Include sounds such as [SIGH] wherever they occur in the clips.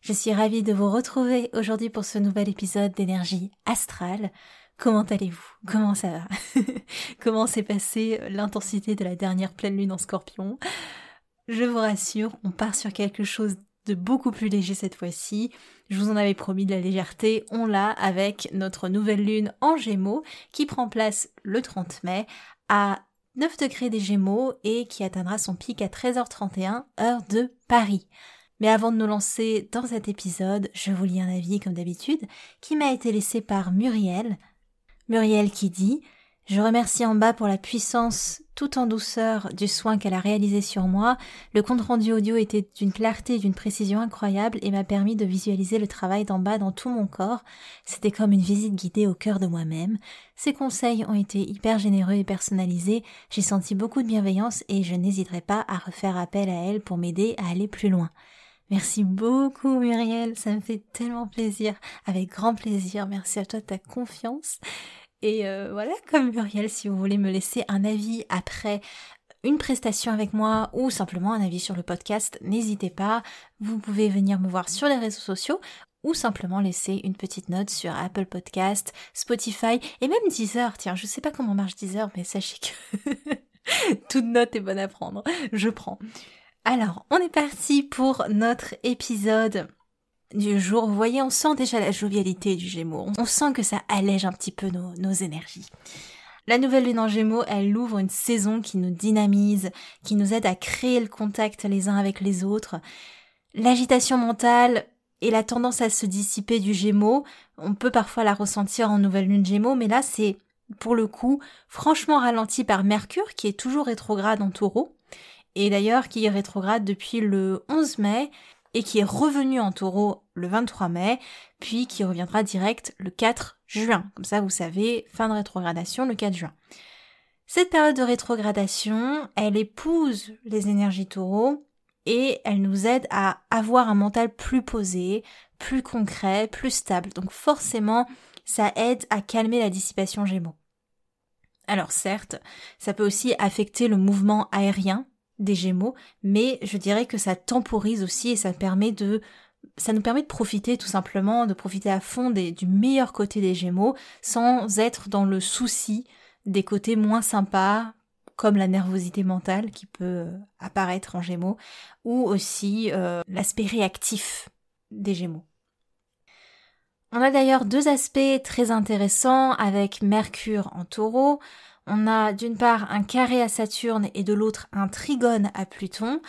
Je suis ravie de vous retrouver aujourd'hui pour ce nouvel épisode d'énergie astrale. Comment allez-vous? Comment ça va? [LAUGHS] Comment s'est passée l'intensité de la dernière pleine lune en scorpion? Je vous rassure, on part sur quelque chose de beaucoup plus léger cette fois-ci. Je vous en avais promis de la légèreté, on l'a avec notre nouvelle lune en gémeaux qui prend place le 30 mai à 9 degrés des gémeaux et qui atteindra son pic à 13h31 heure de Paris. Mais avant de nous lancer dans cet épisode, je vous lis un avis comme d'habitude qui m'a été laissé par Muriel, Muriel qui dit je remercie en bas pour la puissance tout en douceur du soin qu'elle a réalisé sur moi. Le compte rendu audio était d'une clarté et d'une précision incroyable et m'a permis de visualiser le travail d'en bas dans tout mon corps. C'était comme une visite guidée au cœur de moi-même. Ses conseils ont été hyper généreux et personnalisés. J'ai senti beaucoup de bienveillance et je n'hésiterai pas à refaire appel à elle pour m'aider à aller plus loin. Merci beaucoup Muriel, ça me fait tellement plaisir, avec grand plaisir. Merci à toi de ta confiance. Et euh, voilà, comme Muriel, si vous voulez me laisser un avis après une prestation avec moi ou simplement un avis sur le podcast, n'hésitez pas. Vous pouvez venir me voir sur les réseaux sociaux ou simplement laisser une petite note sur Apple Podcast, Spotify et même Deezer. Tiens, je sais pas comment marche Deezer, mais sachez que [LAUGHS] toute note est bonne à prendre. Je prends. Alors, on est parti pour notre épisode du jour. Vous voyez, on sent déjà la jovialité du Gémeaux. On sent que ça allège un petit peu nos, énergies. La nouvelle lune en Gémeaux, elle ouvre une saison qui nous dynamise, qui nous aide à créer le contact les uns avec les autres. L'agitation mentale et la tendance à se dissiper du Gémeaux, on peut parfois la ressentir en nouvelle lune Gémeaux, mais là c'est pour le coup franchement ralenti par Mercure qui est toujours rétrograde en Taureau et d'ailleurs qui est rétrograde depuis le 11 mai et qui est revenu en taureau le 23 mai, puis qui reviendra direct le 4 juin. Comme ça, vous savez, fin de rétrogradation le 4 juin. Cette période de rétrogradation, elle épouse les énergies taureaux et elle nous aide à avoir un mental plus posé, plus concret, plus stable. Donc forcément, ça aide à calmer la dissipation gémeaux. Alors certes, ça peut aussi affecter le mouvement aérien des Gémeaux, mais je dirais que ça temporise aussi et ça permet de ça nous permet de profiter tout simplement, de profiter à fond du meilleur côté des Gémeaux, sans être dans le souci des côtés moins sympas, comme la nervosité mentale qui peut euh, apparaître en Gémeaux, ou aussi euh, l'aspect réactif des Gémeaux. On a d'ailleurs deux aspects très intéressants avec Mercure en taureau on a d'une part un carré à Saturne et de l'autre un trigone à Pluton.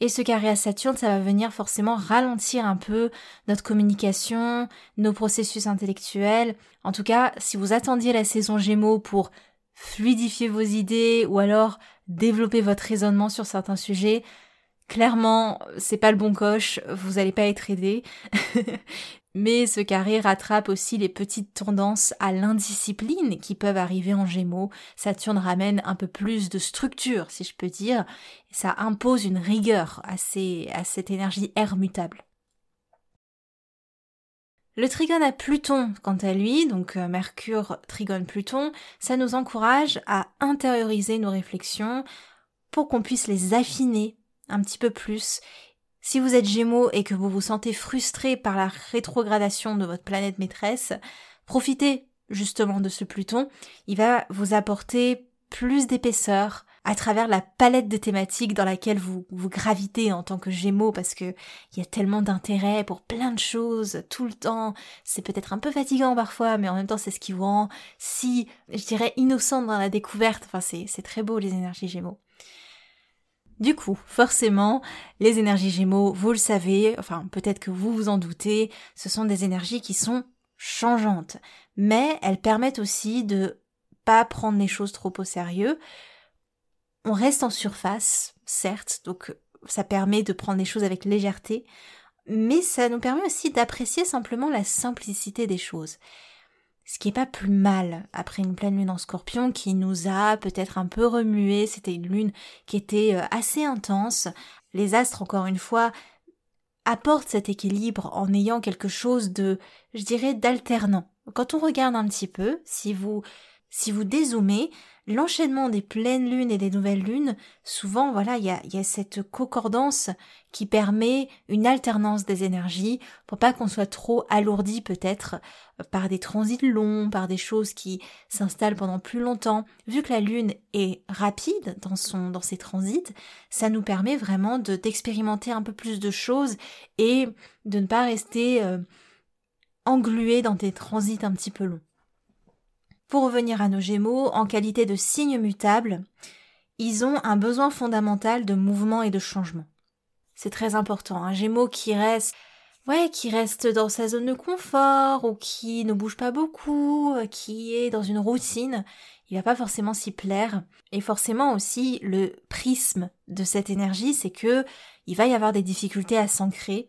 Et ce carré à Saturne, ça va venir forcément ralentir un peu notre communication, nos processus intellectuels. En tout cas, si vous attendiez la saison Gémeaux pour fluidifier vos idées ou alors développer votre raisonnement sur certains sujets, clairement, c'est pas le bon coche, vous n'allez pas être aidé. [LAUGHS] Mais ce carré rattrape aussi les petites tendances à l'indiscipline qui peuvent arriver en gémeaux. Saturne ramène un peu plus de structure, si je peux dire. Ça impose une rigueur à, cette énergie air mutable. Le trigone à Pluton, quant à lui, donc euh, Mercure, trigone Pluton, ça nous encourage à intérioriser nos réflexions pour qu'on puisse les affiner un petit peu plus si vous êtes Gémeaux et que vous vous sentez frustré par la rétrogradation de votre planète maîtresse, profitez justement de ce Pluton. Il va vous apporter plus d'épaisseur à travers la palette de thématiques dans laquelle vous, vous gravitez en tant que Gémeaux parce que il y a tellement d'intérêt pour plein de choses tout le temps. C'est peut-être un peu fatigant parfois, mais en même temps c'est ce qui vous rend si, je dirais, innocent dans la découverte. Enfin, c'est, c'est très beau les énergies Gémeaux. Du coup, forcément, les énergies Gémeaux, vous le savez, enfin peut-être que vous vous en doutez, ce sont des énergies qui sont changeantes, mais elles permettent aussi de pas prendre les choses trop au sérieux. On reste en surface, certes, donc ça permet de prendre les choses avec légèreté, mais ça nous permet aussi d'apprécier simplement la simplicité des choses. Ce qui est pas plus mal après une pleine lune en scorpion qui nous a peut-être un peu remué, c'était une lune qui était euh, assez intense. Les astres, encore une fois, apportent cet équilibre en ayant quelque chose de, je dirais, d'alternant. Quand on regarde un petit peu, si vous, si vous dézoomez, l'enchaînement des pleines lunes et des nouvelles lunes, souvent, voilà, il y a, y a, cette concordance qui permet une alternance des énergies pour pas qu'on soit trop alourdi peut-être par des transits longs, par des choses qui s'installent pendant plus longtemps. Vu que la lune est rapide dans son, dans ses transits, ça nous permet vraiment de, d'expérimenter un peu plus de choses et de ne pas rester euh, englué dans des transits un petit peu longs. Pour revenir à nos Gémeaux, en qualité de signes mutables, ils ont un besoin fondamental de mouvement et de changement. C'est très important. Un Gémeaux qui reste, ouais, qui reste dans sa zone de confort ou qui ne bouge pas beaucoup, qui est dans une routine, il va pas forcément s'y plaire. Et forcément aussi, le prisme de cette énergie, c'est que il va y avoir des difficultés à s'ancrer.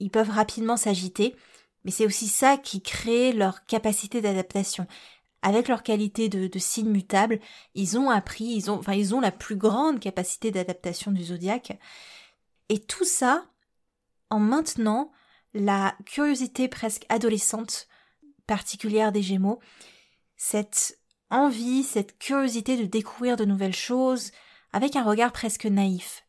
Ils peuvent rapidement s'agiter, mais c'est aussi ça qui crée leur capacité d'adaptation avec leur qualité de, de signe mutable, ils ont appris, ils ont, enfin, ils ont la plus grande capacité d'adaptation du zodiaque. Et tout ça en maintenant la curiosité presque adolescente particulière des Gémeaux, cette envie, cette curiosité de découvrir de nouvelles choses, avec un regard presque naïf.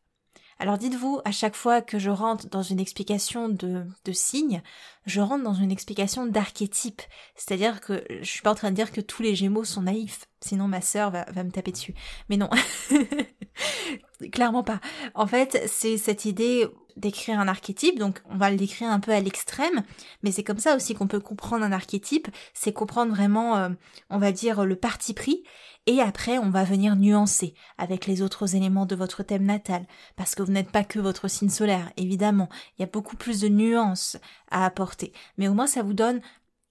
Alors dites-vous, à chaque fois que je rentre dans une explication de, de signes, je rentre dans une explication d'archétype. C'est-à-dire que je suis pas en train de dire que tous les gémeaux sont naïfs, sinon ma sœur va, me taper dessus. Mais non, [LAUGHS] clairement pas. En fait, c'est cette idée d'écrire un archétype, donc on va le décrire un peu à l'extrême, mais c'est comme ça aussi qu'on peut comprendre un archétype, c'est comprendre vraiment, euh, on va dire, le parti pris, et après, on va venir nuancer avec les autres éléments de votre thème natal, parce que vous n'êtes pas que votre signe solaire, évidemment. Il y a beaucoup plus de nuances à apporter. Mais au moins, ça vous donne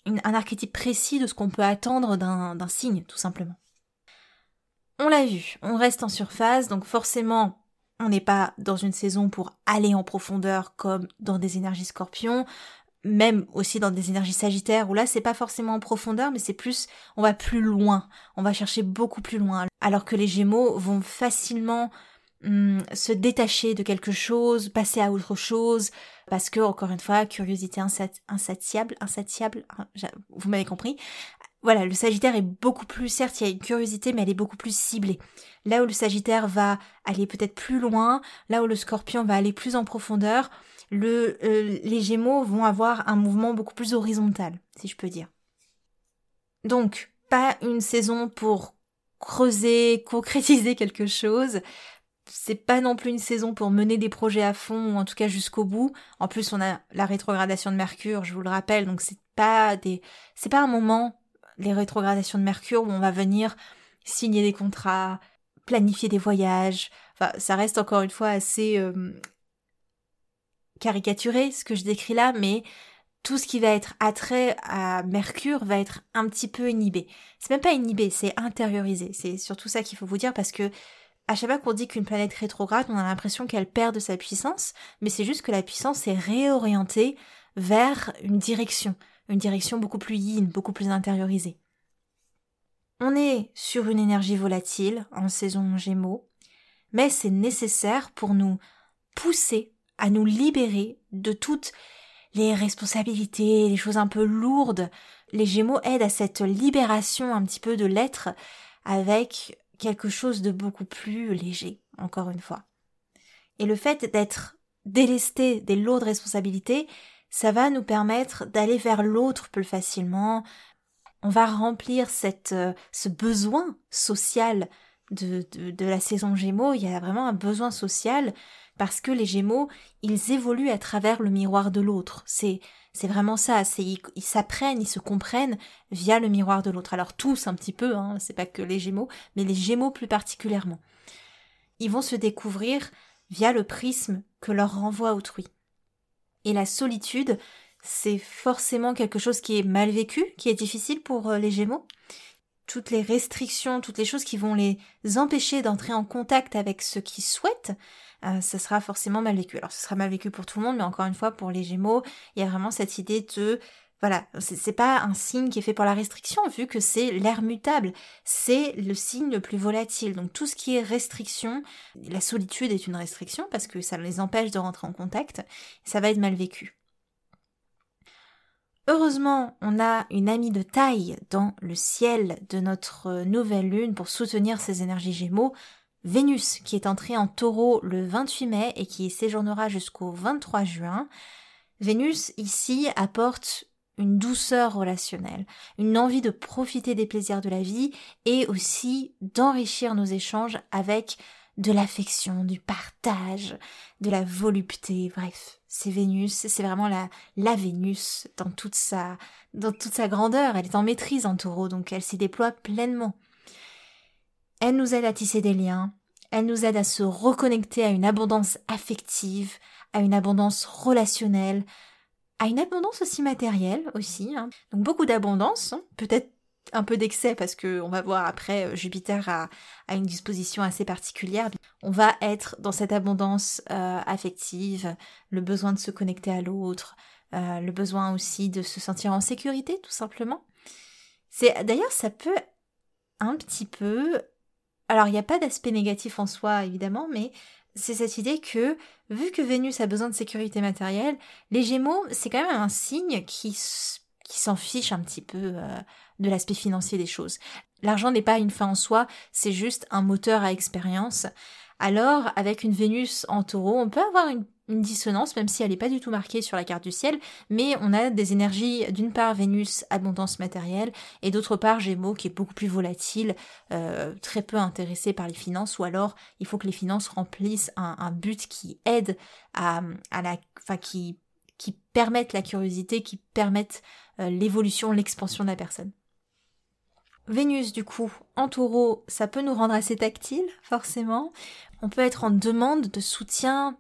un archétype précis de ce qu'on peut attendre d'un signe, tout simplement. On l'a vu, on reste en surface, donc forcément, on n'est pas dans une saison pour aller en profondeur comme dans des énergies scorpions même aussi dans des énergies sagittaires où là c'est pas forcément en profondeur mais c'est plus on va plus loin, on va chercher beaucoup plus loin alors que les Gémeaux vont facilement hum, se détacher de quelque chose, passer à autre chose parce que encore une fois curiosité insatiable, insatiable, hein, vous m'avez compris. Voilà, le Sagittaire est beaucoup plus, certes, il y a une curiosité, mais elle est beaucoup plus ciblée. Là où le Sagittaire va aller peut-être plus loin, là où le Scorpion va aller plus en profondeur, euh, les Gémeaux vont avoir un mouvement beaucoup plus horizontal, si je peux dire. Donc, pas une saison pour creuser, concrétiser quelque chose. C'est pas non plus une saison pour mener des projets à fond ou en tout cas jusqu'au bout. En plus, on a la rétrogradation de Mercure, je vous le rappelle, donc c'est pas des, c'est pas un moment, les rétrogradations de Mercure où on va venir signer des contrats, planifier des voyages. Enfin, ça reste encore une fois assez euh, caricaturer ce que je décris là, mais tout ce qui va être attrait à Mercure va être un petit peu inhibé. C'est même pas inhibé, c'est intériorisé. C'est surtout ça qu'il faut vous dire parce que à chaque fois qu'on dit qu'une planète rétrograde, on a l'impression qu'elle perd de sa puissance, mais c'est juste que la puissance est réorientée vers une direction, une direction beaucoup plus yin, beaucoup plus intériorisée. On est sur une énergie volatile en saison Gémeaux, mais c'est nécessaire pour nous pousser à nous libérer de toutes les responsabilités, les choses un peu lourdes. Les Gémeaux aident à cette libération un petit peu de l'être avec quelque chose de beaucoup plus léger, encore une fois. Et le fait d'être délesté des lourdes responsabilités, ça va nous permettre d'aller vers l'autre plus facilement. On va remplir euh, ce besoin social de la saison Gémeaux. Il y a vraiment un besoin social parce que les Gémeaux, ils évoluent à travers le miroir de l'autre. C'est c'est vraiment ça. C'est ils s'apprennent, ils se comprennent via le miroir de l'autre. Alors tous un petit peu, hein, c'est pas que les Gémeaux, mais les Gémeaux plus particulièrement. ils vont se découvrir via le prisme que leur renvoie autrui. Et la solitude, c'est forcément quelque chose qui est mal vécu, qui est difficile pour euh, les Gémeaux. Toutes les restrictions, toutes les choses qui vont les empêcher d'entrer en contact avec ce qu'ils souhaitent, euh, ça sera forcément mal vécu. Alors ce sera mal vécu pour tout le monde, mais encore une fois, pour les Gémeaux, il y a vraiment cette idée de voilà, c'est pas un signe qui est fait pour la restriction, vu que c'est l'air mutable, c'est le signe le plus volatile. Donc tout ce qui est restriction, la solitude est une restriction parce que ça les empêche de rentrer en contact, ça va être mal vécu. Heureusement, on a une amie de taille dans le ciel de notre nouvelle lune pour soutenir ces énergies gémeaux, Vénus, qui est entrée en taureau le 28 mai et qui séjournera jusqu'au 23 juin. Vénus, ici, apporte une douceur relationnelle, une envie de profiter des plaisirs de la vie et aussi d'enrichir nos échanges avec de l'affection, du partage, de la volupté, bref, c'est Vénus, c'est vraiment la, la Vénus dans toute sa, dans toute sa grandeur, elle est en maîtrise en taureau, donc elle s'y déploie pleinement. Elle nous aide à tisser des liens, elle nous aide à se reconnecter à une abondance affective, à une abondance relationnelle, à une abondance aussi matérielle aussi. Hein. Donc beaucoup d'abondance, hein. peut-être un peu d'excès parce que on va voir après euh, Jupiter a, une disposition assez particulière. On va être dans cette abondance euh, affective, le besoin de se connecter à l'autre, euh, le besoin aussi de se sentir en sécurité tout simplement. C'est d'ailleurs ça peut un petit peu alors il n'y a pas d'aspect négatif en soi évidemment, mais c'est cette idée que, vu que Vénus a besoin de sécurité matérielle, les Gémeaux, c'est quand même un signe qui, qui s'en fiche un petit peu euh, de l'aspect financier des choses. L'argent n'est pas une fin en soi, c'est juste un moteur à expérience. Alors, avec une Vénus en taureau, on peut avoir une dissonance, même si elle n'est pas du tout marquée sur la carte du ciel, mais on a des énergies, d'une part Vénus, abondance matérielle, et d'autre part Gémeaux, qui est beaucoup plus volatile, euh, très peu intéressé par les finances, ou alors il faut que les finances remplissent un, but qui aide à, la... enfin qui, qui permette la curiosité, qui permette euh, l'évolution, l'expansion de la personne. Vénus, du coup, en taureau, ça peut nous rendre assez tactile, forcément. On peut être en demande de soutien,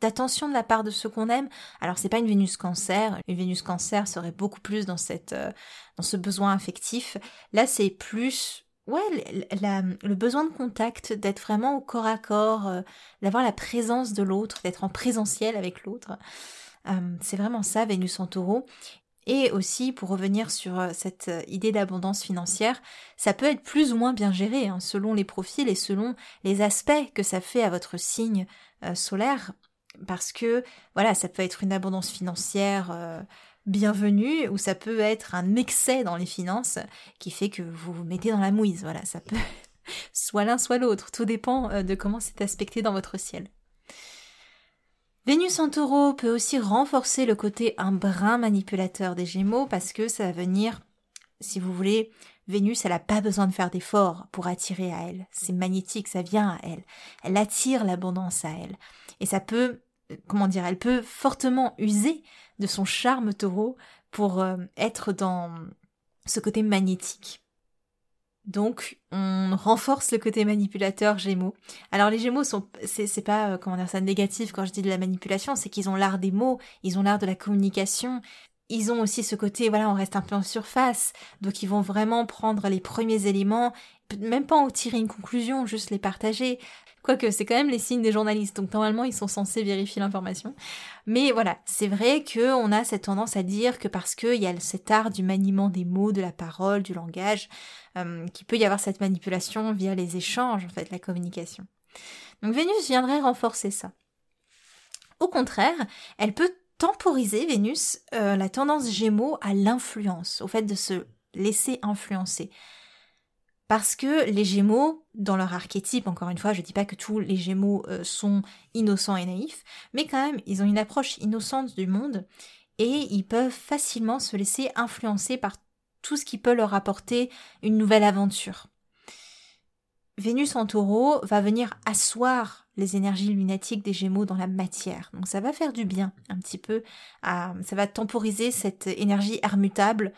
d'attention de la part de ceux qu'on aime. Alors, c'est pas une Vénus cancer. Une Vénus cancer serait beaucoup plus dans cette, euh, dans ce besoin affectif. Là, c'est plus, ouais, le besoin de contact, d'être vraiment au corps à corps, euh, d'avoir la présence de l'autre, d'être en présentiel avec l'autre. Euh, c'est vraiment ça, Vénus en taureau. Et aussi, pour revenir sur euh, cette euh, idée d'abondance financière, ça peut être plus ou moins bien géré, hein, selon les profils et selon les aspects que ça fait à votre signe euh, solaire, parce que, voilà, ça peut être une abondance financière bienvenue, ou ça peut être un excès dans les finances qui fait que vous vous mettez dans la mouise, voilà, ça peut [LAUGHS] soit l'un soit l'autre, tout dépend de comment c'est aspecté dans votre ciel. Vénus en taureau peut aussi renforcer le côté un brin manipulateur des Gémeaux parce que ça va venir, si vous voulez, Vénus, elle n'a pas besoin de faire d'efforts pour attirer à elle. C'est magnétique, ça vient à elle. Elle attire l'abondance à elle. Et ça peut, comment dire, elle peut fortement user de son charme taureau pour euh, être dans ce côté magnétique. Donc, on renforce le côté manipulateur Gémeaux. Alors, les Gémeaux sont, c'est pas, euh, comment dire ça, négatif quand je dis de la manipulation, c'est qu'ils ont l'art des mots, ils ont l'art de la communication. Ils ont aussi ce côté, voilà, on reste un peu en surface. Donc, ils vont vraiment prendre les premiers éléments, même pas en tirer une conclusion, juste les partager. Quoique, c'est quand même les signes des journalistes, donc normalement, ils sont censés vérifier l'information. Mais voilà, c'est vrai qu'on a cette tendance à dire que parce qu'il y a cet art du maniement des mots, de la parole, du langage, euh, qu'il peut y avoir cette manipulation via les échanges, en fait, la communication. Donc Vénus viendrait renforcer ça. Au contraire, elle peut temporiser, Vénus, euh, la tendance Gémeaux à l'influence, au fait de se laisser influencer. Parce que les Gémeaux, dans leur archétype, encore une fois, je dis pas que tous les Gémeaux euh, sont innocents et naïfs, mais quand même, ils ont une approche innocente du monde et ils peuvent facilement se laisser influencer par tout ce qui peut leur apporter une nouvelle aventure. Vénus en taureau va venir asseoir les énergies lunatiques des Gémeaux dans la matière. Donc ça va faire du bien un petit peu, ça va temporiser cette énergie hermutable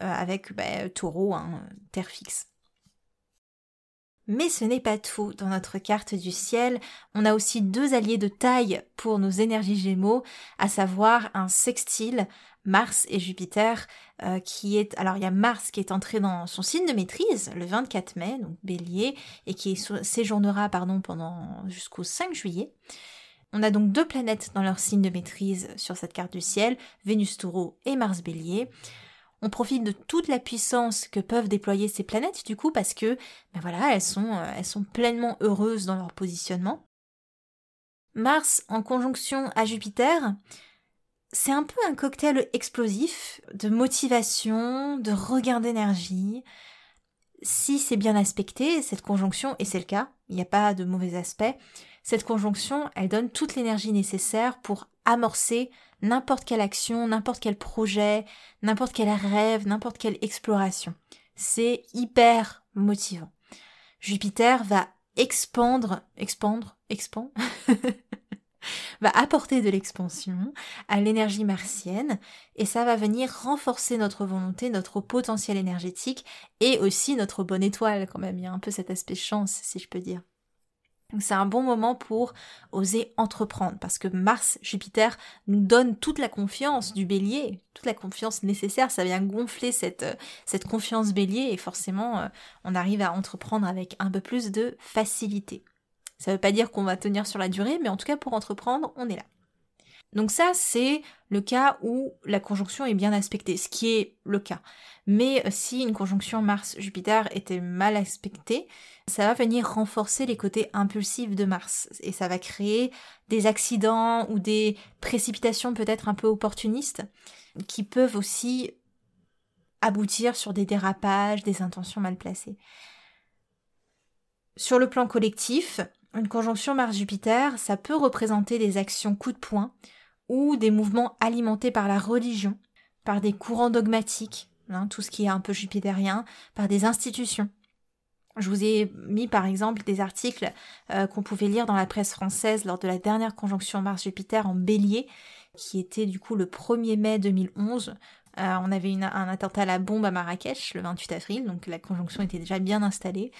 euh, avec bah, taureau, hein, terre fixe. Mais ce n'est pas tout. Dans notre carte du ciel, on a aussi deux alliés de taille pour nos énergies gémeaux, à savoir un sextile Mars et Jupiter, euh, qui est alors il y a Mars qui est entré dans son signe de maîtrise le 24 mai, donc Bélier, et qui séjournera pardon pendant jusqu'au 5 juillet. On a donc deux planètes dans leur signe de maîtrise sur cette carte du ciel, Vénus Taureau et Mars Bélier. On profite de toute la puissance que peuvent déployer ces planètes du coup parce que ben voilà, elles sont, euh, elles sont pleinement heureuses dans leur positionnement. Mars en conjonction à Jupiter, c'est un peu un cocktail explosif de motivation, de regain d'énergie. Si c'est bien aspecté, cette conjonction, et c'est le cas, il n'y a pas de mauvais aspect, cette conjonction, elle donne toute l'énergie nécessaire pour amorcer n'importe quelle action, n'importe quel projet, n'importe quel rêve, n'importe quelle exploration. C'est hyper motivant. Jupiter va expandre, expandre, expand, [LAUGHS] va apporter de l'expansion à l'énergie martienne et ça va venir renforcer notre volonté, notre potentiel énergétique et aussi notre bonne étoile quand même. Il y a un peu cet aspect chance si je peux dire. Donc c'est un bon moment pour oser entreprendre parce que Mars, Jupiter nous donne toute la confiance du bélier, toute la confiance nécessaire, ça vient gonfler cette, euh, cette confiance bélier et forcément euh, on arrive à entreprendre avec un peu plus de facilité. Ça ne veut pas dire qu'on va tenir sur la durée, mais en tout cas pour entreprendre, on est là. Donc ça, c'est le cas où la conjonction est bien aspectée, ce qui est le cas. Mais euh, si une conjonction Mars-Jupiter était mal aspectée, ça va venir renforcer les côtés impulsifs de Mars et ça va créer des accidents ou des précipitations peut-être un peu opportunistes qui peuvent aussi aboutir sur des dérapages, des intentions mal placées. Sur le plan collectif, une conjonction Mars-Jupiter, ça peut représenter des actions coup de poing ou des mouvements alimentés par la religion, par des courants dogmatiques, hein, tout ce qui est un peu jupitérien, par des institutions. Je vous ai mis par exemple des articles euh, qu'on pouvait lire dans la presse française lors de la dernière conjonction Mars-Jupiter en bélier, qui était du coup le 1er mai 2011. Euh, on avait un attentat à la bombe à Marrakech le 28 avril, donc la conjonction était déjà bien installée.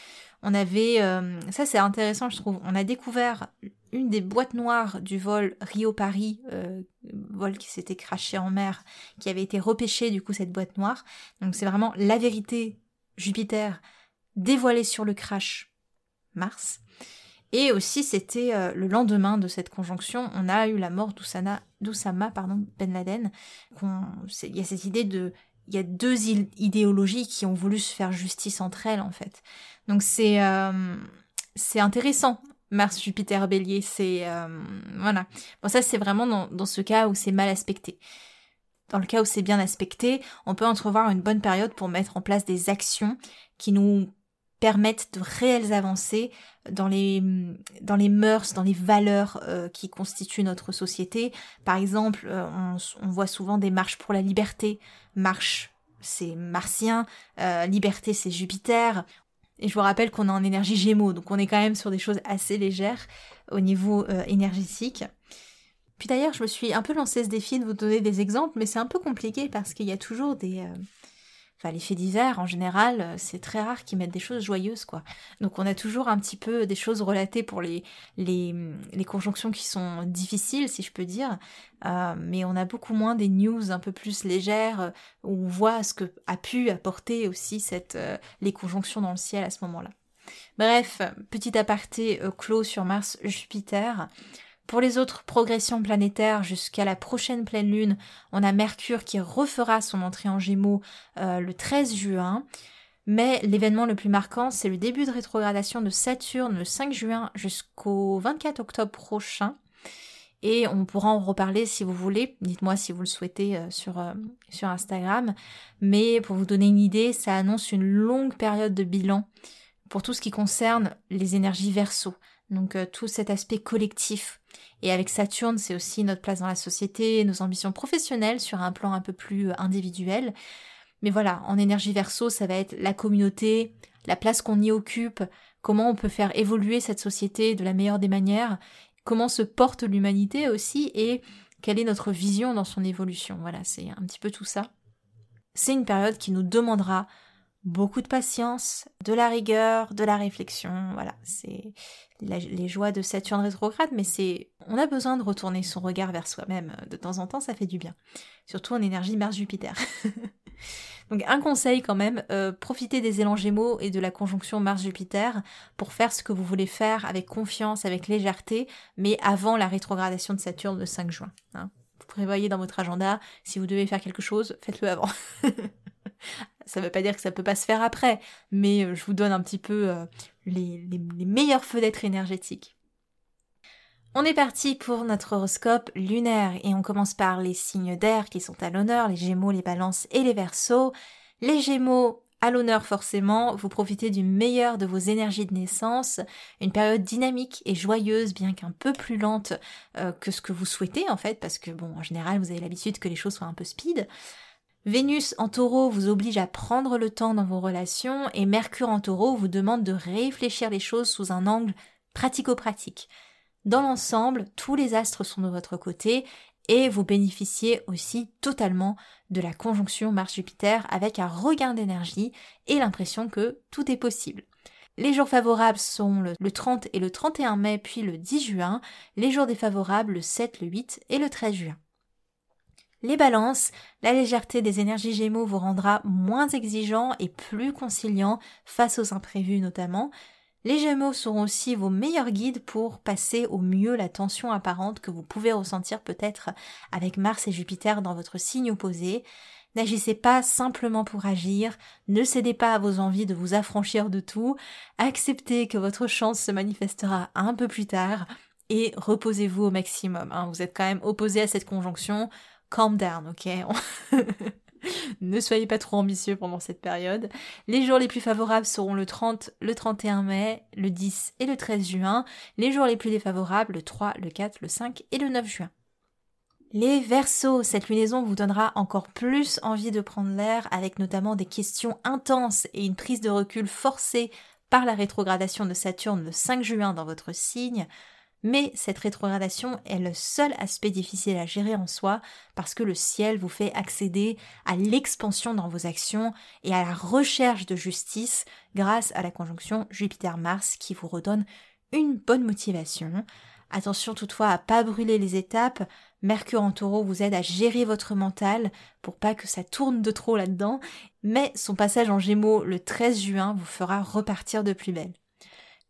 On avait, euh, ça c'est intéressant je trouve, on a découvert une des boîtes noires du vol Rio-Paris, euh, vol qui s'était craché en mer, qui avait été repêché du coup cette boîte noire. Donc c'est vraiment la vérité Jupiter dévoilée sur le crash Mars. Et aussi c'était euh, le lendemain de cette conjonction, on a eu la mort d'Oussama pardon, Ben Laden. Il y a cette idée de il y a deux idéologies qui ont voulu se faire justice entre elles en fait. Donc c'est euh, c'est intéressant Mars, Jupiter, Bélier, c'est euh, voilà. Bon ça c'est vraiment dans, dans ce cas où c'est mal aspecté. Dans le cas où c'est bien aspecté, on peut entrevoir une bonne période pour mettre en place des actions qui nous permettent de réelles avancées dans les dans les mœurs, dans les valeurs euh, qui constituent notre société. Par exemple, euh, on, voit souvent des marches pour la liberté. Marche, c'est martien. liberté, c'est Jupiter. Et je vous rappelle qu'on est en énergie Gémeaux, donc on est quand même sur des choses assez légères au niveau euh, énergétique. Puis d'ailleurs, je me suis un peu lancé ce défi de vous donner des exemples, mais c'est un peu compliqué parce qu'il y a toujours des, euh, les faits divers, en général, euh, c'est très rare qu'ils mettent des choses joyeuses, quoi. Donc on a toujours un petit peu des choses relatées pour les, les, les conjonctions qui sont difficiles, si je peux dire, euh, mais on a beaucoup moins des news un peu plus légères euh, où on voit ce que a pu apporter aussi cette, les conjonctions dans le ciel à ce moment-là. Bref, petit aparté clos sur Mars-Jupiter. Pour les autres progressions planétaires jusqu'à la prochaine pleine lune, on a Mercure qui refera son entrée en Gémeaux euh, le 13 juin. Mais l'événement le plus marquant, c'est le début de rétrogradation de Saturne le 5 juin jusqu'au 24 octobre prochain. Et on pourra en reparler si vous voulez. Dites-moi si vous le souhaitez euh, sur, euh, sur Instagram. Mais pour vous donner une idée, ça annonce une longue période de bilan pour tout ce qui concerne les énergies verso. Donc tout cet aspect collectif et avec Saturne, c'est aussi notre place dans la société, nos ambitions professionnelles sur un plan un peu plus euh, individuel. Mais voilà, en énergie verso, ça va être la communauté, la place qu'on y occupe, comment on peut faire évoluer cette société de la meilleure des manières, comment se porte l'humanité aussi et quelle est notre vision dans son évolution. Voilà, c'est un petit peu tout ça. C'est une période qui nous demandera beaucoup de patience, de la rigueur, de la réflexion. Voilà, c'est les joies de Saturne rétrograde, mais c'est on a besoin de retourner son regard vers soi-même de temps en temps, ça fait du bien. Surtout en énergie Mars-Jupiter. [LAUGHS] Donc un conseil quand même, euh, profitez des élans Gémeaux et de la conjonction Mars-Jupiter pour faire ce que vous voulez faire avec confiance, avec légèreté, mais avant la rétrogradation de Saturne le 5 juin. Hein. Vous prévoyez dans votre agenda, si vous devez faire quelque chose, faites-le avant. [LAUGHS] ça ne veut pas dire que ça ne peut pas se faire après, mais euh, je vous donne un petit peu euh, les, les meilleures fenêtres énergétiques. On est parti pour notre horoscope lunaire et on commence par les signes d'air qui sont à l'honneur, les gémeaux, les balances et les versos. Les gémeaux, à l'honneur forcément, vous profitez du meilleur de vos énergies de naissance, une période dynamique et joyeuse, bien qu'un peu plus lente euh, que ce que vous souhaitez en fait, parce que bon, en général, vous avez l'habitude que les choses soient un peu speed. Vénus en taureau vous oblige à prendre le temps dans vos relations et Mercure en taureau vous demande de réfléchir les choses sous un angle pratico-pratique. Dans l'ensemble, tous les astres sont de votre côté et vous bénéficiez aussi totalement de la conjonction Mars-Jupiter avec un regain d'énergie et l'impression que tout est possible. Les jours favorables sont le, 30 et le 31 mai, puis le 10 juin. Les jours défavorables, le 7, le 8 et le 13 juin. Les balances, la légèreté des énergies gémeaux vous rendra moins exigeant et plus conciliant face aux imprévus notamment. Les Gémeaux seront aussi vos meilleurs guides pour passer au mieux la tension apparente que vous pouvez ressentir peut-être avec Mars et Jupiter dans votre signe opposé. N'agissez pas simplement pour agir, ne cédez pas à vos envies de vous affranchir de tout, acceptez que votre chance se manifestera un peu plus tard et reposez-vous au maximum. Hein. Vous êtes quand même opposé à cette conjonction, calm down, ok? [LAUGHS] Ne soyez pas trop ambitieux pendant cette période. Les jours les plus favorables seront le 30, le 31 mai, le 10 et le 13 juin. Les jours les plus défavorables, le 3, le 4, le 5 et le 9 juin. Les Verseaux, cette lunaison vous donnera encore plus envie de prendre l'air avec notamment des questions intenses et une prise de recul forcée par la rétrogradation de Saturne le 5 juin dans votre signe. Mais cette rétrogradation est le seul aspect difficile à gérer en soi parce que le ciel vous fait accéder à l'expansion dans vos actions et à la recherche de justice grâce à la conjonction Jupiter-Mars qui vous redonne une bonne motivation. Attention toutefois à pas brûler les étapes. Mercure en taureau vous aide à gérer votre mental pour pas que ça tourne de trop là-dedans, mais son passage en gémeaux le 13 juin vous fera repartir de plus belle.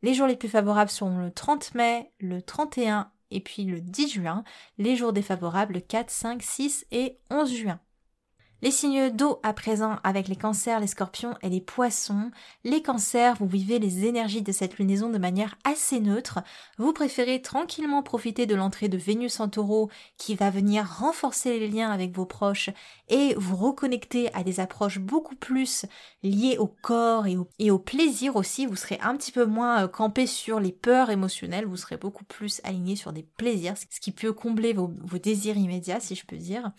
Les jours les plus favorables sont le 30 mai, le 31 et puis le 10 juin. Les jours défavorables le 4, 5, 6 et 11 juin. Les signes d'eau à présent avec les cancers, les scorpions et les poissons. Les cancers, vous vivez les énergies de cette lunaison de manière assez neutre. Vous préférez tranquillement profiter de l'entrée de Vénus en taureau qui va venir renforcer les liens avec vos proches et vous reconnecter à des approches beaucoup plus liées au corps et au, plaisir aussi. Vous serez un petit peu moins euh, campé sur les peurs émotionnelles, vous serez beaucoup plus aligné sur des plaisirs, ce qui peut combler vos désirs immédiats si je peux dire.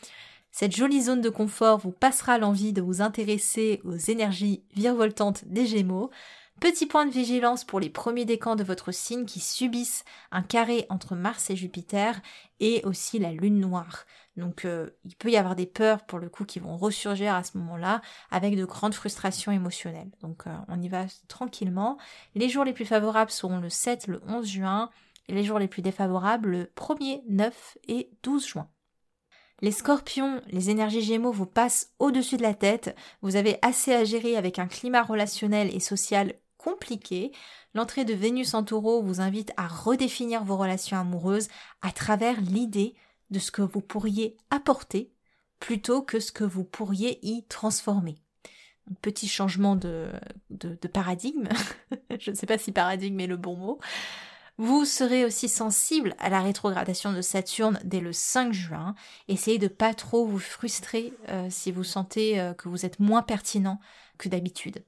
Cette jolie zone de confort vous passera l'envie de vous intéresser aux énergies virevoltantes des Gémeaux. Petit point de vigilance pour les premiers décans de votre signe qui subissent un carré entre Mars et Jupiter et aussi la lune noire. Donc euh, il peut y avoir des peurs pour le coup qui vont ressurgir à ce moment-là avec de grandes frustrations émotionnelles. Donc euh, on y va tranquillement. Les jours les plus favorables seront le 7, le 11 juin et les jours les plus défavorables le 1er, 9 et 12 juin. Les scorpions, les énergies gémeaux vous passent au-dessus de la tête, vous avez assez à gérer avec un climat relationnel et social compliqué. L'entrée de Vénus en taureau vous invite à redéfinir vos relations amoureuses à travers l'idée de ce que vous pourriez apporter plutôt que ce que vous pourriez y transformer. Un petit changement de, paradigme. [LAUGHS] Je ne sais pas si paradigme est le bon mot. Vous serez aussi sensible à la rétrogradation de Saturne dès le 5 juin. Essayez de pas trop vous frustrer euh, si vous sentez euh, que vous êtes moins pertinent que d'habitude.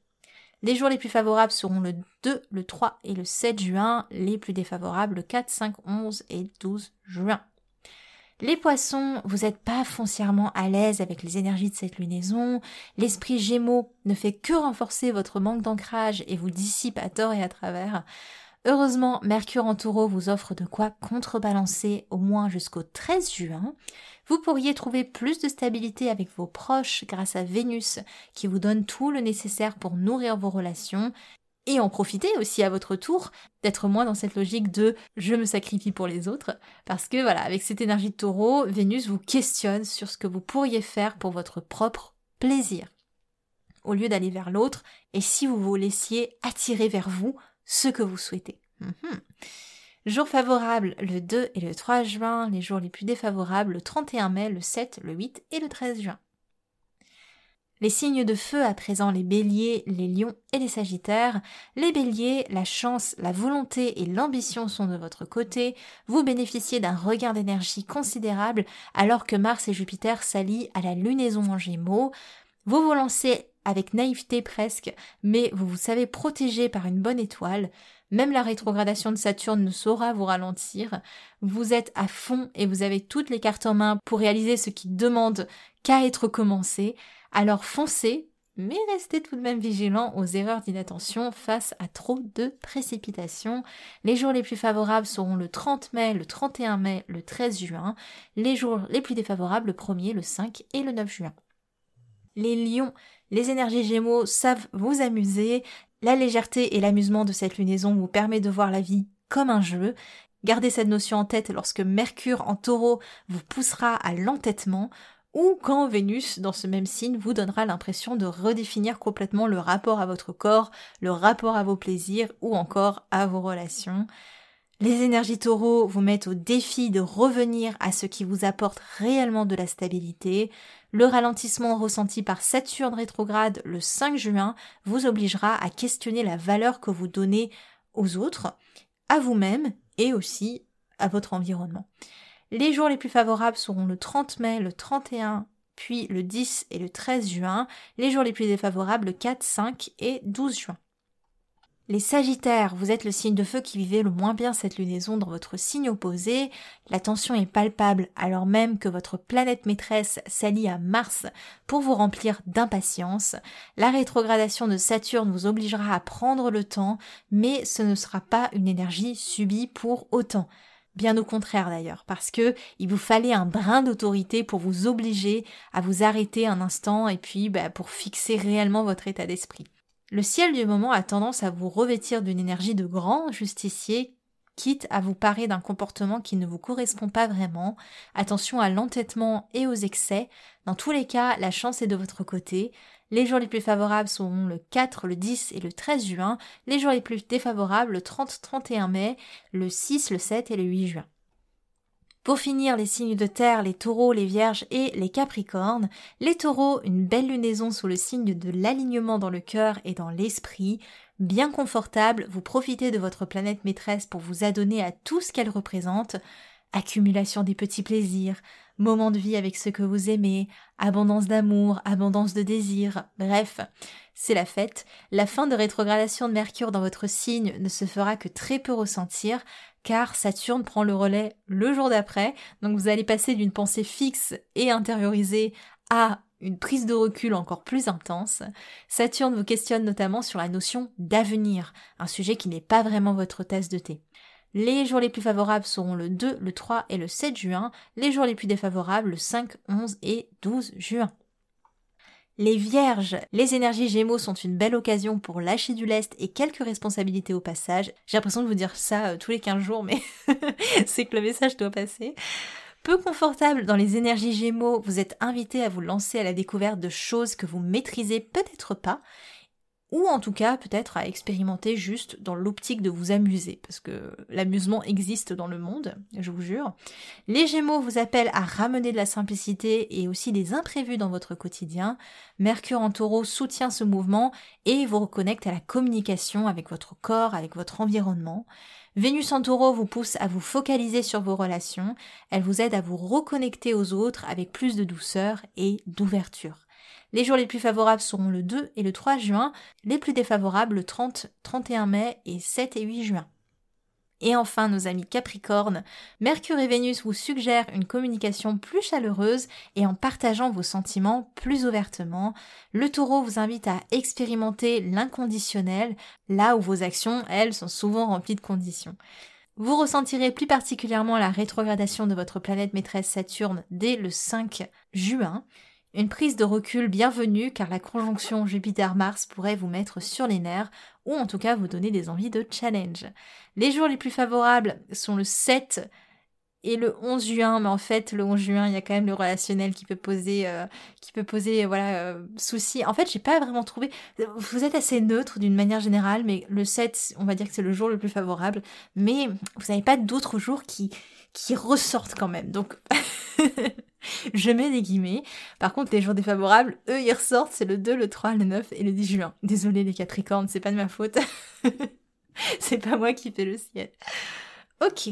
Les jours les plus favorables seront le 2, le 3 et le 7 juin, les plus défavorables le 4, 5, 11 et 12 juin. Les poissons, vous n'êtes pas foncièrement à l'aise avec les énergies de cette lunaison, l'esprit gémeaux ne fait que renforcer votre manque d'ancrage et vous dissipe à tort et à travers. Heureusement, Mercure en taureau vous offre de quoi contrebalancer au moins jusqu'au 13 juin. Vous pourriez trouver plus de stabilité avec vos proches grâce à Vénus qui vous donne tout le nécessaire pour nourrir vos relations et en profiter aussi à votre tour d'être moins dans cette logique de je me sacrifie pour les autres parce que voilà avec cette énergie de taureau Vénus vous questionne sur ce que vous pourriez faire pour votre propre plaisir au lieu d'aller vers l'autre et si vous vous laissiez attirer vers vous ce que vous souhaitez. Mhm. Jours favorables le 2 et le 3 juin, les jours les plus défavorables le 31 mai, le 7, le 8 et le 13 juin. Les signes de feu à présent les béliers, les lions et les sagittaires. Les béliers, la chance, la volonté et l'ambition sont de votre côté. Vous bénéficiez d'un regain d'énergie considérable alors que Mars et Jupiter s'allient à la lunaison en gémeaux. Vous vous lancez avec naïveté presque, mais vous vous savez protégé par une bonne étoile. Même la rétrogradation de Saturne ne saura vous ralentir. Vous êtes à fond et vous avez toutes les cartes en main pour réaliser ce qui demande qu'à être commencé. Alors foncez, mais restez tout de même vigilant aux erreurs d'inattention face à trop de précipitations. Les jours les plus favorables seront le 30 mai, le 31 mai, le 13 juin. Les jours les plus défavorables le 1er, le 5 et le 9 juin. Les lions, les énergies gémeaux savent vous amuser. La légèreté et l'amusement de cette lunaison vous permet de voir la vie comme un jeu. Gardez cette notion en tête lorsque Mercure en taureau vous poussera à l'entêtement ou quand Vénus, dans ce même signe, vous donnera l'impression de redéfinir complètement le rapport à votre corps, le rapport à vos plaisirs ou encore à vos relations. Les énergies taureaux vous mettent au défi de revenir à ce qui vous apporte réellement de la stabilité. Le ralentissement ressenti par Saturne rétrograde le 5 juin vous obligera à questionner la valeur que vous donnez aux autres, à vous-même et aussi à votre environnement. Les jours les plus favorables seront le 30 mai, le 31, puis le 10 et le 13 juin. Les jours les plus défavorables le 4, 5 et 12 juin. Les Sagittaires, vous êtes le signe de feu qui vivait le moins bien cette lunaison dans votre signe opposé. La tension est palpable alors même que votre planète maîtresse s'allie à Mars pour vous remplir d'impatience. La rétrogradation de Saturne vous obligera à prendre le temps, mais ce ne sera pas une énergie subie pour autant. Bien au contraire d'ailleurs, parce que il vous fallait un brin d'autorité pour vous obliger à vous arrêter un instant et puis bah, pour fixer réellement votre état d'esprit. Le ciel du moment a tendance à vous revêtir d'une énergie de grand justicier, quitte à vous parer d'un comportement qui ne vous correspond pas vraiment. Attention à l'entêtement et aux excès. Dans tous les cas, la chance est de votre côté. Les jours les plus favorables seront le 4, le 10 et le 13 juin. Les jours les plus défavorables le 30-31 mai, le 6, le 7 et le 8 juin. Pour finir, les signes de terre, les taureaux, les vierges et les capricornes. Les taureaux, une belle lunaison sous le signe de l'alignement dans le cœur et dans l'esprit. Bien confortable, vous profitez de votre planète maîtresse pour vous adonner à tout ce qu'elle représente. Accumulation des petits plaisirs, moments de vie avec ceux que vous aimez, abondance d'amour, abondance de désir, bref, c'est la fête. La fin de rétrogradation de Mercure dans votre signe ne se fera que très peu ressentir, car Saturne prend le relais le jour d'après, donc vous allez passer d'une pensée fixe et intériorisée à une prise de recul encore plus intense. Saturne vous questionne notamment sur la notion d'avenir, un sujet qui n'est pas vraiment votre tasse de thé. Les jours les plus favorables seront le 2, le 3 et le 7 juin, les jours les plus défavorables le 5, 11 et 12 juin. Les vierges, les énergies gémeaux sont une belle occasion pour lâcher du lest et quelques responsabilités au passage. J'ai l'impression de vous dire ça euh, tous les 15 jours, mais [LAUGHS] c'est que le message doit passer. Peu confortable dans les énergies gémeaux, vous êtes invité à vous lancer à la découverte de choses que vous maîtrisez peut-être pas ou en tout cas peut-être à expérimenter juste dans l'optique de vous amuser, parce que l'amusement existe dans le monde, je vous jure. Les Gémeaux vous appellent à ramener de la simplicité et aussi des imprévus dans votre quotidien. Mercure en taureau soutient ce mouvement et vous reconnecte à la communication avec votre corps, avec votre environnement. Vénus en taureau vous pousse à vous focaliser sur vos relations, elle vous aide à vous reconnecter aux autres avec plus de douceur et d'ouverture. Les jours les plus favorables seront le 2 et le 3 juin, les plus défavorables le 30, 31 mai et 7 et 8 juin. Et enfin, nos amis Capricorne, Mercure et Vénus vous suggèrent une communication plus chaleureuse et en partageant vos sentiments plus ouvertement. Le taureau vous invite à expérimenter l'inconditionnel, là où vos actions, elles, sont souvent remplies de conditions. Vous ressentirez plus particulièrement la rétrogradation de votre planète maîtresse Saturne dès le 5 juin. Une prise de recul bienvenue car la conjonction Jupiter-Mars pourrait vous mettre sur les nerfs ou en tout cas vous donner des envies de challenge. Les jours les plus favorables sont le 7 et le 11 juin, mais en fait le 11 juin, il y a quand même le relationnel qui peut poser, euh, qui peut poser voilà euh, souci. En fait, j'ai pas vraiment trouvé. Vous êtes assez neutre d'une manière générale, mais le 7, on va dire que c'est le jour le plus favorable, mais vous n'avez pas d'autres jours qui qui ressortent quand même. Donc [LAUGHS] je mets des guillemets. Par contre, les jours défavorables, eux, ils ressortent, c'est le 2, le 3, le 9 et le 10 juin. Désolé les Capricornes, c'est pas de ma faute. [LAUGHS] c'est pas moi qui fais le ciel. Ok.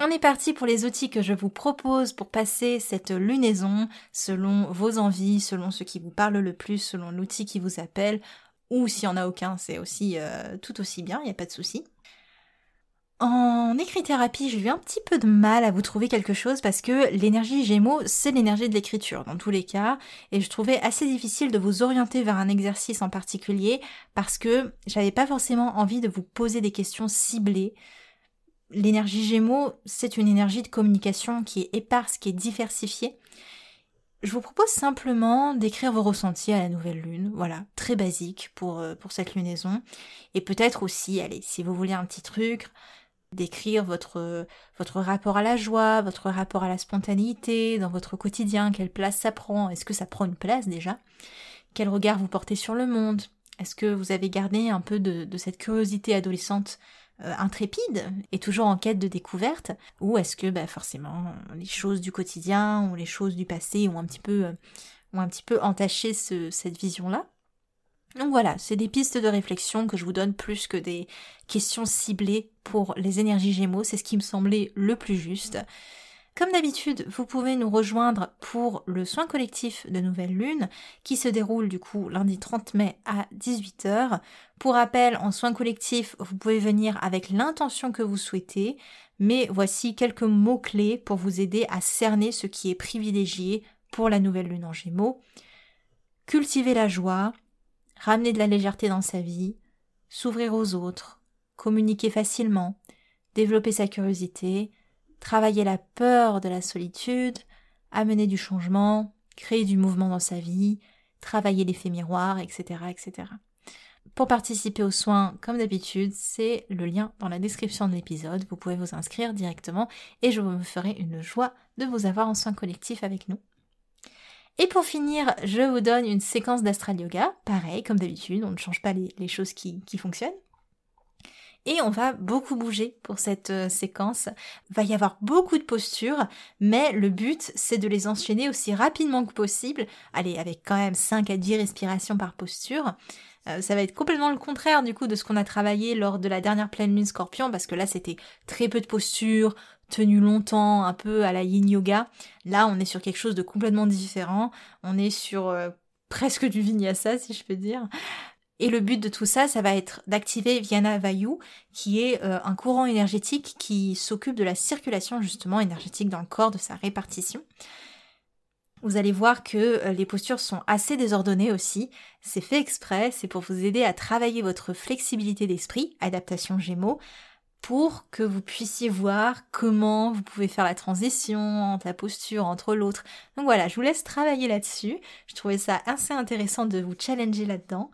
On est parti pour les outils que je vous propose pour passer cette lunaison selon vos envies, selon ce qui vous parle le plus, selon l'outil qui vous appelle, ou s'il n'y en a aucun, c'est aussi euh, tout aussi bien, il n'y a pas de souci. En écrit-thérapie, j'ai eu un petit peu de mal à vous trouver quelque chose parce que l'énergie Gémeaux, c'est l'énergie de l'écriture dans tous les cas, et je trouvais assez difficile de vous orienter vers un exercice en particulier parce que j'avais pas forcément envie de vous poser des questions ciblées l'énergie Gémeaux, c'est une énergie de communication qui est éparse, qui est diversifiée. Je vous propose simplement d'écrire vos ressentis à la nouvelle lune, voilà, très basique pour, euh, pour cette lunaison. Et peut-être aussi, allez, si vous voulez un petit truc, d'écrire votre, votre rapport à la joie, votre rapport à la spontanéité dans votre quotidien, quelle place ça prend, est-ce que ça prend une place déjà? Quel regard vous portez sur le monde? Est-ce que vous avez gardé un peu de, cette curiosité adolescente euh, intrépide et toujours en quête de découverte? Ou est-ce que bah, forcément les choses du quotidien ou les choses du passé ont un petit peu, euh, ont un petit peu entaché cette vision-là? Donc voilà, c'est des pistes de réflexion que je vous donne plus que des questions ciblées pour les énergies Gémeaux, c'est ce qui me semblait le plus juste. Comme d'habitude, vous pouvez nous rejoindre pour le soin collectif de Nouvelle Lune qui se déroule du coup lundi 30 mai à 18h. Pour rappel, en soin collectif, vous pouvez venir avec l'intention que vous souhaitez, mais voici quelques mots-clés pour vous aider à cerner ce qui est privilégié pour la Nouvelle Lune en Gémeaux. Cultiver la joie, ramener de la légèreté dans sa vie, s'ouvrir aux autres, communiquer facilement, développer sa curiosité, travailler la peur de la solitude, amener du changement, créer du mouvement dans sa vie, travailler l'effet miroir, etc., etc. Pour participer aux soins, comme d'habitude, c'est le lien dans la description de l'épisode. Vous pouvez vous inscrire directement et je me ferai une joie de vous avoir en soins collectifs avec nous. Et pour finir, je vous donne une séquence d'astral yoga. Pareil, comme d'habitude, on ne change pas les, choses qui fonctionnent et on va beaucoup bouger pour cette euh, séquence. Il va y avoir beaucoup de postures, mais le but c'est de les enchaîner aussi rapidement que possible. Allez, avec quand même 5 à 10 respirations par posture. Euh, ça va être complètement le contraire du coup de ce qu'on a travaillé lors de la dernière pleine lune scorpion parce que là c'était très peu de postures, tenu longtemps, un peu à la yin yoga. Là on est sur quelque chose de complètement différent. On est sur euh, presque du vinyasa si je peux dire. Et le but de tout ça, ça va être d'activer Viana Vayu, qui est euh, un courant énergétique qui s'occupe de la circulation justement énergétique dans le corps, de sa répartition. Vous allez voir que euh, les postures sont assez désordonnées aussi. C'est fait exprès, c'est pour vous aider à travailler votre flexibilité d'esprit, adaptation Gémeaux, pour que vous puissiez voir comment vous pouvez faire la transition entre la posture, entre l'autre. Donc voilà, je vous laisse travailler là-dessus. Je trouvais ça assez intéressant de vous challenger là-dedans.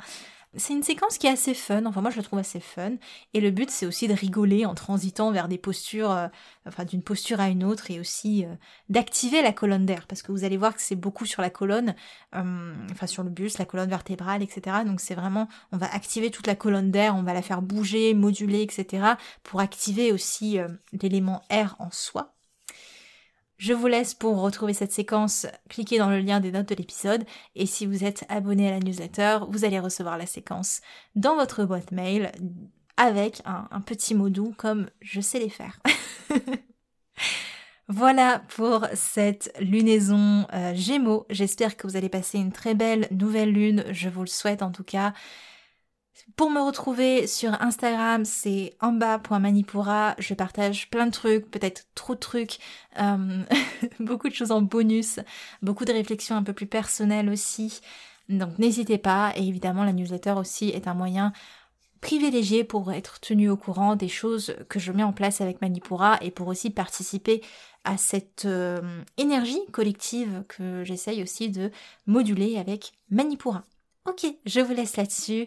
C'est une séquence qui est assez fun, enfin moi je la trouve assez fun, et le but c'est aussi de rigoler en transitant vers des postures, euh, enfin d'une posture à une autre, et aussi euh, d'activer la colonne d'air, parce que vous allez voir que c'est beaucoup sur la colonne, euh, enfin sur le buste, la colonne vertébrale, etc. Donc c'est vraiment, on va activer toute la colonne d'air, on va la faire bouger, moduler, etc. pour activer aussi l'élément air en soi. Je vous laisse pour retrouver cette séquence, cliquez dans le lien des notes de l'épisode et si vous êtes abonné à la newsletter, vous allez recevoir la séquence dans votre boîte mail avec un, petit mot doux comme je sais les faire. [LAUGHS] Voilà pour cette lunaison euh, Gémeaux. J'espère que vous allez passer une très belle nouvelle lune. Je vous le souhaite en tout cas. Pour me retrouver sur Instagram, c'est amba.manipura. Je partage plein de trucs, peut-être trop de trucs, euh, [LAUGHS] beaucoup de choses en bonus, beaucoup de réflexions un peu plus personnelles aussi. Donc n'hésitez pas. Et évidemment, la newsletter aussi est un moyen privilégié pour être tenu au courant des choses que je mets en place avec Manipura et pour aussi participer à cette euh, énergie collective que j'essaye aussi de moduler avec Manipura. Ok, je vous laisse là-dessus.